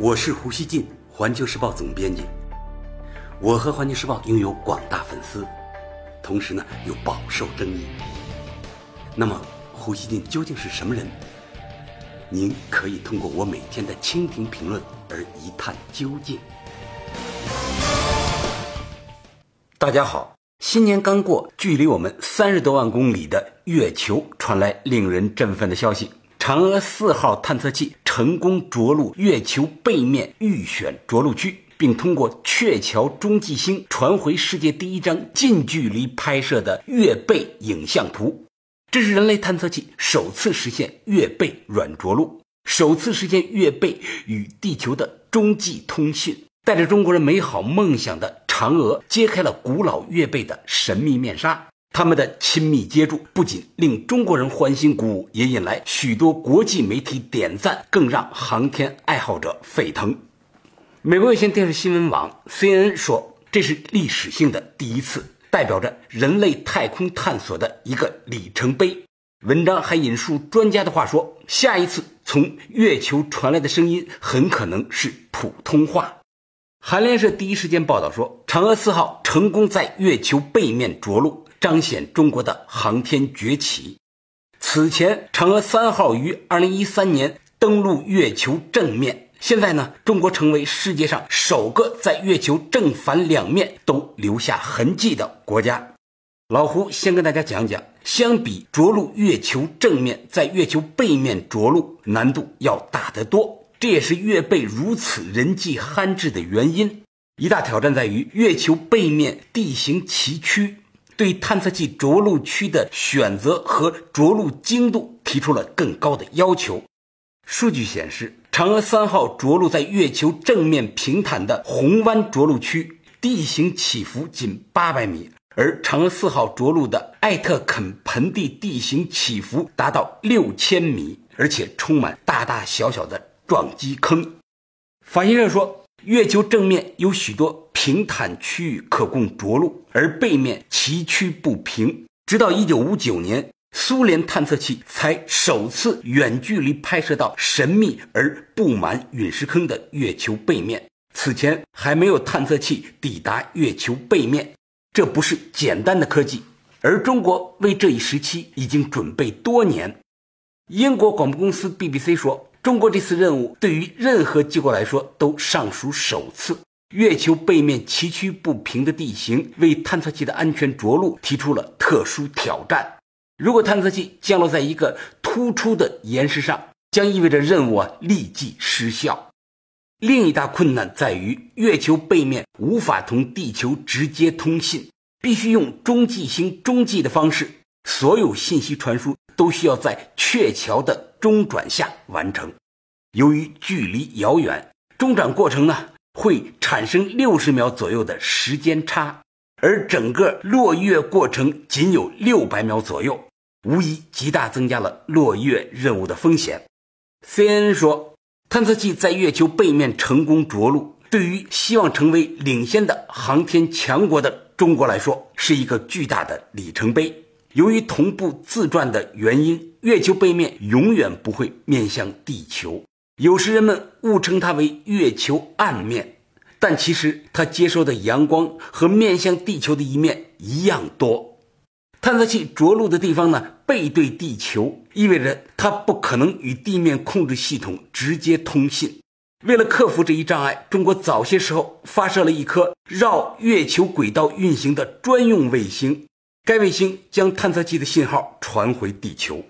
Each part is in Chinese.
我是胡锡进，环球时报总编辑。我和环球时报拥有广大粉丝，同时呢又饱受争议。那么，胡锡进究竟是什么人？您可以通过我每天的蜻蜓评论而一探究竟。大家好，新年刚过，距离我们三十多万公里的月球传来令人振奋的消息：嫦娥四号探测器。成功着陆月球背面预选着陆区，并通过鹊桥中继星传回世界第一张近距离拍摄的月背影像图。这是人类探测器首次实现月背软着陆，首次实现月背与地球的中继通信。带着中国人美好梦想的嫦娥揭开了古老月背的神秘面纱。他们的亲密接触不仅令中国人欢欣鼓舞，也引来许多国际媒体点赞，更让航天爱好者沸腾。美国有线电视新闻网 CNN 说：“这是历史性的第一次，代表着人类太空探索的一个里程碑。”文章还引述专家的话说：“下一次从月球传来的声音很可能是普通话。”韩联社第一时间报道说：“嫦娥四号成功在月球背面着陆。”彰显中国的航天崛起。此前，嫦娥三号于二零一三年登陆月球正面。现在呢，中国成为世界上首个在月球正反两面都留下痕迹的国家。老胡先跟大家讲讲，相比着陆月球正面，在月球背面着陆难度要大得多。这也是月背如此人迹罕至的原因。一大挑战在于月球背面地形崎岖。对探测器着陆区的选择和着陆精度提出了更高的要求。数据显示，嫦娥三号着陆在月球正面平坦的红湾着陆区，地形起伏仅八百米；而嫦娥四号着陆的艾特肯盆地地形起伏达到六千米，而且充满大大小小的撞击坑。法新社说。月球正面有许多平坦区域可供着陆，而背面崎岖不平。直到1959年，苏联探测器才首次远距离拍摄到神秘而布满陨石坑的月球背面。此前还没有探测器抵达月球背面，这不是简单的科技。而中国为这一时期已经准备多年。英国广播公司 BBC 说。中国这次任务对于任何机构来说都尚属首次。月球背面崎岖不平的地形为探测器的安全着陆提出了特殊挑战。如果探测器降落在一个突出的岩石上，将意味着任务啊立即失效。另一大困难在于月球背面无法同地球直接通信，必须用中继星中继的方式，所有信息传输都需要在鹊桥的。中转下完成，由于距离遥远，中转过程呢会产生六十秒左右的时间差，而整个落月过程仅有六百秒左右，无疑极大增加了落月任务的风险。CNN 说，探测器在月球背面成功着陆，对于希望成为领先的航天强国的中国来说，是一个巨大的里程碑。由于同步自转的原因，月球背面永远不会面向地球。有时人们误称它为月球暗面，但其实它接收的阳光和面向地球的一面一样多。探测器着陆的地方呢，背对地球，意味着它不可能与地面控制系统直接通信。为了克服这一障碍，中国早些时候发射了一颗绕月球轨道运行的专用卫星。该卫星将探测器的信号传回地球。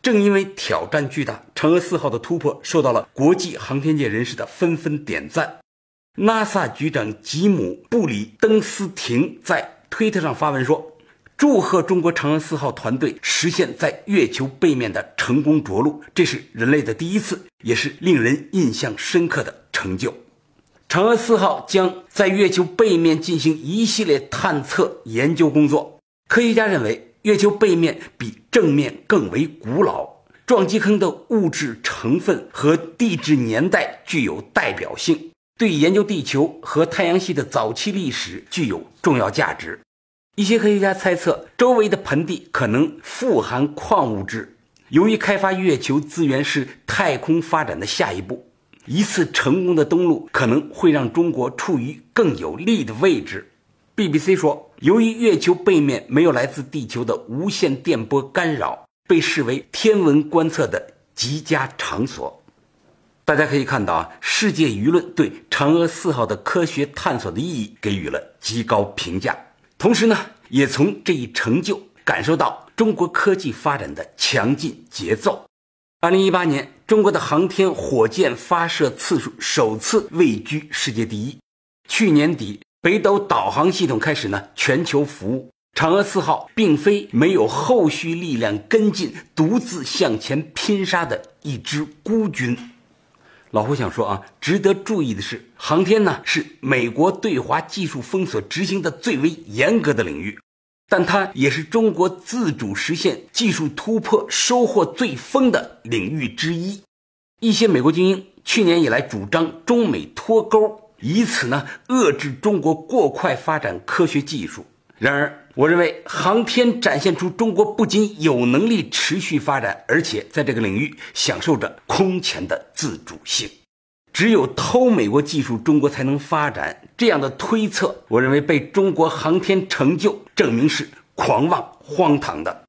正因为挑战巨大，嫦娥四号的突破受到了国际航天界人士的纷纷点赞。NASA 局长吉姆·布里登斯廷在推特上发文说：“祝贺中国嫦娥四号团队实现在月球背面的成功着陆，这是人类的第一次，也是令人印象深刻的成就。”嫦娥四号将在月球背面进行一系列探测研究工作。科学家认为，月球背面比正面更为古老，撞击坑的物质成分和地质年代具有代表性，对研究地球和太阳系的早期历史具有重要价值。一些科学家猜测，周围的盆地可能富含矿物质。由于开发月球资源是太空发展的下一步，一次成功的登陆可能会让中国处于更有利的位置。BBC 说，由于月球背面没有来自地球的无线电波干扰，被视为天文观测的极佳场所。大家可以看到啊，世界舆论对嫦娥四号的科学探索的意义给予了极高评价，同时呢，也从这一成就感受到中国科技发展的强劲节奏。二零一八年，中国的航天火箭发射次数首次位居世界第一。去年底。北斗导航系统开始呢全球服务，嫦娥四号并非没有后续力量跟进，独自向前拼杀的一支孤军。老胡想说啊，值得注意的是，航天呢是美国对华技术封锁执行的最为严格的领域，但它也是中国自主实现技术突破、收获最丰的领域之一。一些美国精英去年以来主张中美脱钩。以此呢，遏制中国过快发展科学技术。然而，我认为航天展现出中国不仅有能力持续发展，而且在这个领域享受着空前的自主性。只有偷美国技术，中国才能发展。这样的推测，我认为被中国航天成就证明是狂妄荒唐的。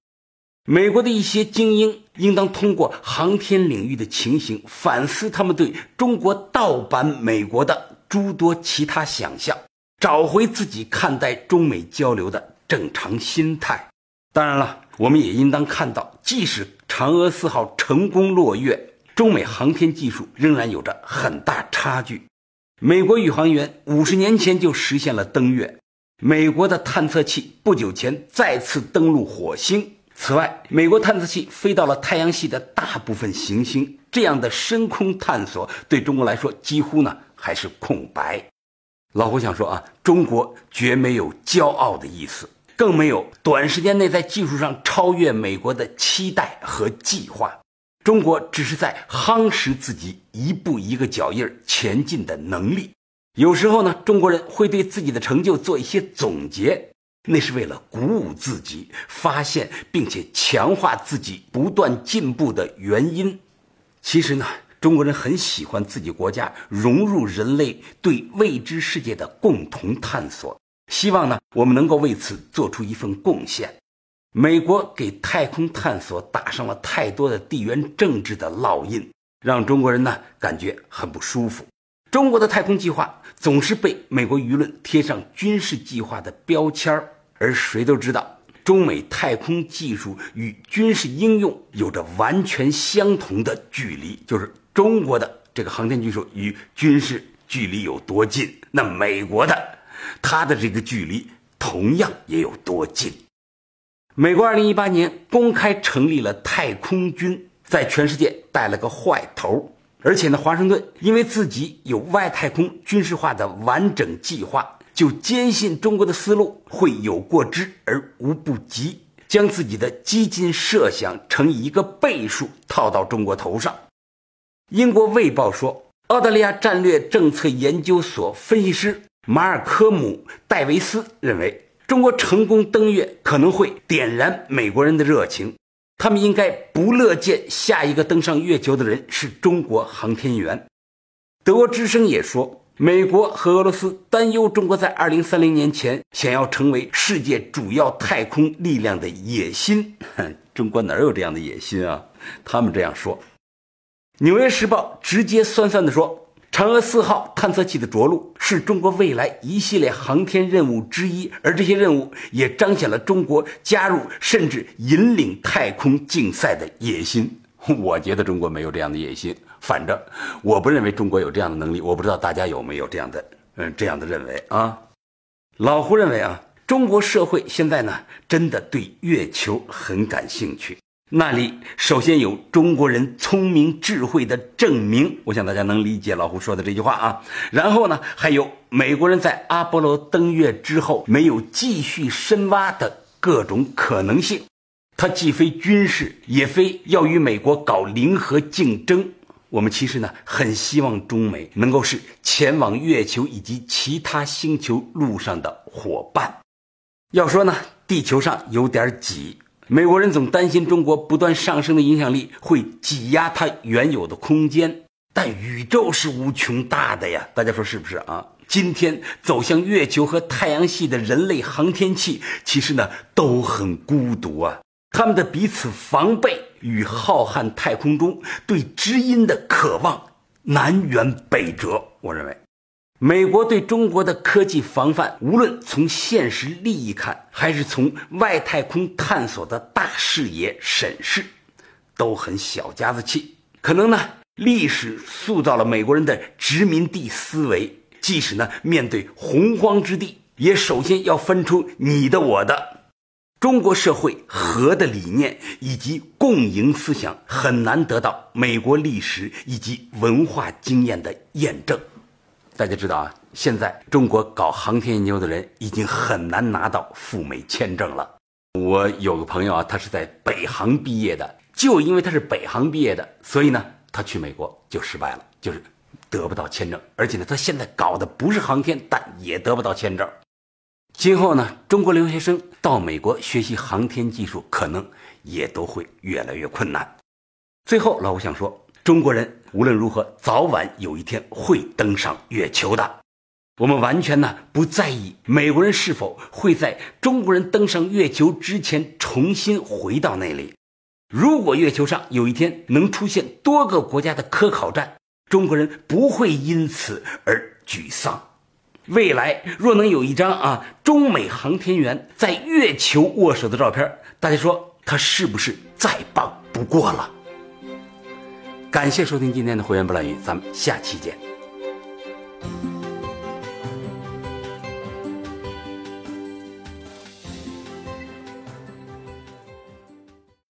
美国的一些精英应当通过航天领域的情形，反思他们对中国盗版美国的。诸多其他想象，找回自己看待中美交流的正常心态。当然了，我们也应当看到，即使嫦娥四号成功落月，中美航天技术仍然有着很大差距。美国宇航员五十年前就实现了登月，美国的探测器不久前再次登陆火星。此外，美国探测器飞到了太阳系的大部分行星，这样的深空探索对中国来说几乎呢。还是空白。老胡想说啊，中国绝没有骄傲的意思，更没有短时间内在技术上超越美国的期待和计划。中国只是在夯实自己一步一个脚印前进的能力。有时候呢，中国人会对自己的成就做一些总结，那是为了鼓舞自己，发现并且强化自己不断进步的原因。其实呢。中国人很喜欢自己国家融入人类对未知世界的共同探索，希望呢我们能够为此做出一份贡献。美国给太空探索打上了太多的地缘政治的烙印，让中国人呢感觉很不舒服。中国的太空计划总是被美国舆论贴上军事计划的标签儿，而谁都知道，中美太空技术与军事应用有着完全相同的距离，就是。中国的这个航天技术与军事距离有多近？那美国的，它的这个距离同样也有多近？美国二零一八年公开成立了太空军，在全世界带了个坏头。而且呢，华盛顿因为自己有外太空军事化的完整计划，就坚信中国的思路会有过之而无不及，将自己的基金设想乘以一个倍数套到中国头上。英国《卫报》说，澳大利亚战略政策研究所分析师马尔科姆·戴维斯认为，中国成功登月可能会点燃美国人的热情，他们应该不乐见下一个登上月球的人是中国航天员。德国之声也说，美国和俄罗斯担忧中国在2030年前想要成为世界主要太空力量的野心。中国哪有这样的野心啊？他们这样说。《纽约时报》直接酸酸地说：“嫦娥四号探测器的着陆是中国未来一系列航天任务之一，而这些任务也彰显了中国加入甚至引领太空竞赛的野心。我觉得中国没有这样的野心，反正我不认为中国有这样的能力。我不知道大家有没有这样的，嗯，这样的认为啊？老胡认为啊，中国社会现在呢，真的对月球很感兴趣。”那里首先有中国人聪明智慧的证明，我想大家能理解老胡说的这句话啊。然后呢，还有美国人在阿波罗登月之后没有继续深挖的各种可能性。它既非军事，也非要与美国搞零和竞争。我们其实呢，很希望中美能够是前往月球以及其他星球路上的伙伴。要说呢，地球上有点挤。美国人总担心中国不断上升的影响力会挤压它原有的空间，但宇宙是无穷大的呀，大家说是不是啊？今天走向月球和太阳系的人类航天器，其实呢都很孤独啊。他们的彼此防备与浩瀚太空中对知音的渴望南辕北辙。我认为，美国对中国的科技防范，无论从现实利益看，还是从外太空探索的大视野审视，都很小家子气。可能呢，历史塑造了美国人的殖民地思维。即使呢，面对洪荒之地，也首先要分出你的我的。中国社会和的理念以及共赢思想很难得到美国历史以及文化经验的验证。大家知道啊，现在中国搞航天研究的人已经很难拿到赴美签证了。我有个朋友啊，他是在北航毕业的，就因为他是北航毕业的，所以呢，他去美国就失败了，就是。得不到签证，而且呢，他现在搞的不是航天，但也得不到签证。今后呢，中国留学生到美国学习航天技术，可能也都会越来越困难。最后，老吴想说，中国人无论如何，早晚有一天会登上月球的。我们完全呢不在意美国人是否会在中国人登上月球之前重新回到那里。如果月球上有一天能出现多个国家的科考站，中国人不会因此而沮丧。未来若能有一张啊中美航天员在月球握手的照片，大家说他是不是再棒不过了？感谢收听今天的《会员不乱语》，咱们下期见。